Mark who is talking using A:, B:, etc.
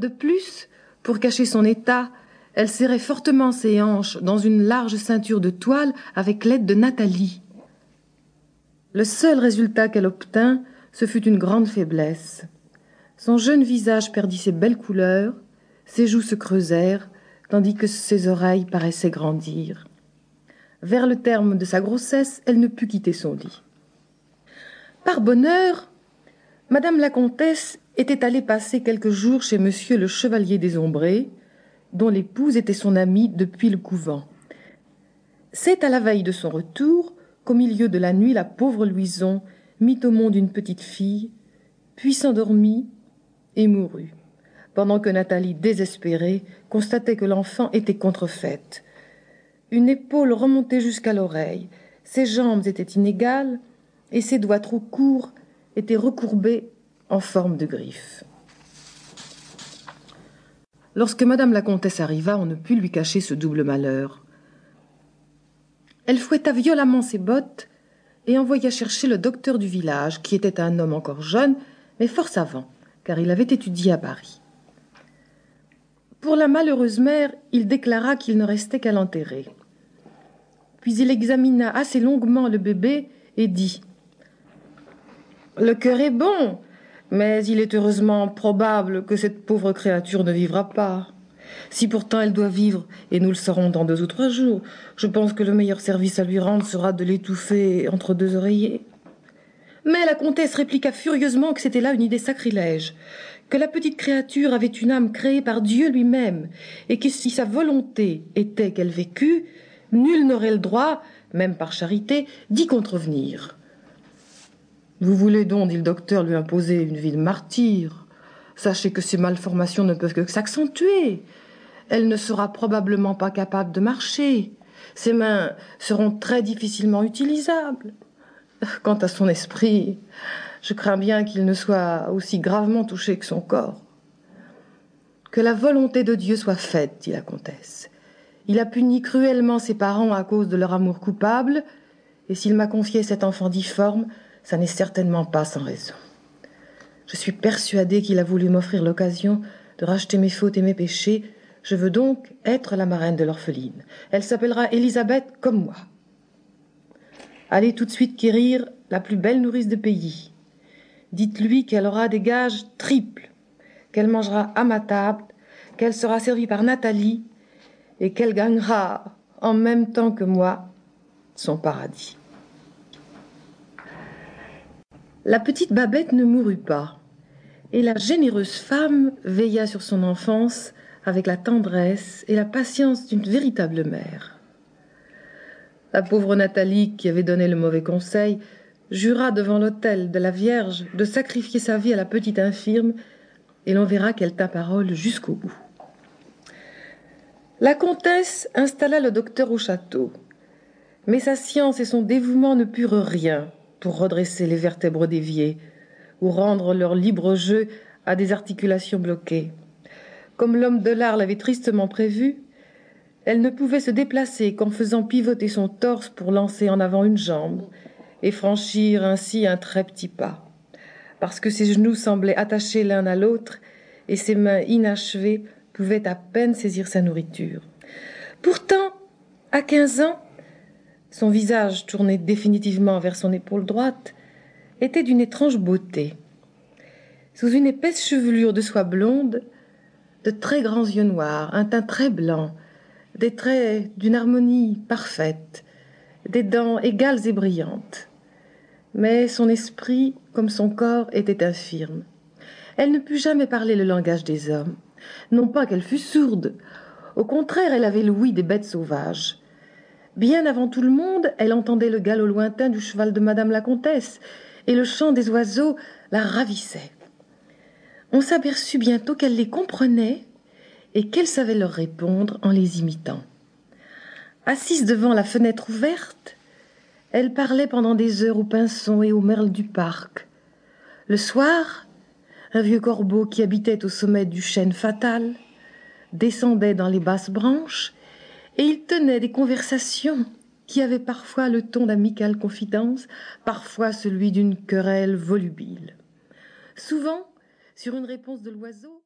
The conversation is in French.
A: De plus, pour cacher son état, elle serrait fortement ses hanches dans une large ceinture de toile avec l'aide de Nathalie. Le seul résultat qu'elle obtint, ce fut une grande faiblesse. Son jeune visage perdit ses belles couleurs, ses joues se creusèrent, tandis que ses oreilles paraissaient grandir. Vers le terme de sa grossesse, elle ne put quitter son lit. Par bonheur, Madame la comtesse était allée passer quelques jours chez Monsieur le chevalier des Ombrés, dont l'épouse était son amie depuis le couvent. C'est à la veille de son retour qu'au milieu de la nuit la pauvre Louison mit au monde une petite fille, puis s'endormit et mourut, pendant que Nathalie, désespérée, constatait que l'enfant était contrefaite. Une épaule remontait jusqu'à l'oreille, ses jambes étaient inégales, et ses doigts trop courts étaient recourbés en forme de griffes. Lorsque madame la comtesse arriva, on ne put lui cacher ce double malheur. Elle fouetta violemment ses bottes et envoya chercher le docteur du village, qui était un homme encore jeune, mais fort savant, car il avait étudié à Paris. Pour la malheureuse mère, il déclara qu'il ne restait qu'à l'enterrer. Puis il examina assez longuement le bébé et dit Le cœur est bon, mais il est heureusement probable que cette pauvre créature ne vivra pas. Si pourtant elle doit vivre, et nous le saurons dans deux ou trois jours, je pense que le meilleur service à lui rendre sera de l'étouffer entre deux oreillers. Mais la comtesse répliqua furieusement que c'était là une idée sacrilège, que la petite créature avait une âme créée par Dieu lui-même, et que si sa volonté était qu'elle vécût, nul n'aurait le droit, même par charité, d'y contrevenir. Vous voulez donc, dit le docteur, lui imposer une vie de martyr. Sachez que ces malformations ne peuvent que s'accentuer. Elle ne sera probablement pas capable de marcher. Ses mains seront très difficilement utilisables. Quant à son esprit, je crains bien qu'il ne soit aussi gravement touché que son corps. Que la volonté de Dieu soit faite, dit la comtesse. Il a puni cruellement ses parents à cause de leur amour coupable, et s'il m'a confié cet enfant difforme, ça n'est certainement pas sans raison. Je suis persuadée qu'il a voulu m'offrir l'occasion de racheter mes fautes et mes péchés. Je veux donc être la marraine de l'orpheline. Elle s'appellera Élisabeth comme moi. Allez tout de suite quérir la plus belle nourrice de pays. Dites-lui qu'elle aura des gages triples, qu'elle mangera à ma table, qu'elle sera servie par Nathalie et qu'elle gagnera en même temps que moi son paradis. La petite Babette ne mourut pas, et la généreuse femme veilla sur son enfance avec la tendresse et la patience d'une véritable mère. La pauvre Nathalie, qui avait donné le mauvais conseil, jura devant l'autel de la Vierge de sacrifier sa vie à la petite infirme, et l'on verra qu'elle tint parole jusqu'au bout. La comtesse installa le docteur au château, mais sa science et son dévouement ne purent rien pour redresser les vertèbres déviées ou rendre leur libre jeu à des articulations bloquées. Comme l'homme de l'art l'avait tristement prévu, elle ne pouvait se déplacer qu'en faisant pivoter son torse pour lancer en avant une jambe et franchir ainsi un très petit pas, parce que ses genoux semblaient attachés l'un à l'autre et ses mains inachevées pouvaient à peine saisir sa nourriture. Pourtant, à quinze ans, son visage, tourné définitivement vers son épaule droite, était d'une étrange beauté. Sous une épaisse chevelure de soie blonde, de très grands yeux noirs, un teint très blanc, des traits d'une harmonie parfaite, des dents égales et brillantes. Mais son esprit, comme son corps, était infirme. Elle ne put jamais parler le langage des hommes. Non pas qu'elle fût sourde. Au contraire, elle avait l'ouïe des bêtes sauvages. Bien avant tout le monde, elle entendait le galop lointain du cheval de madame la comtesse, et le chant des oiseaux la ravissait. On s'aperçut bientôt qu'elle les comprenait et qu'elle savait leur répondre en les imitant. Assise devant la fenêtre ouverte, elle parlait pendant des heures aux pinsons et aux merles du parc. Le soir, un vieux corbeau qui habitait au sommet du chêne fatal descendait dans les basses branches et il tenait des conversations qui avaient parfois le ton d'amicale confidence, parfois celui d'une querelle volubile. Souvent, sur une réponse de l'oiseau,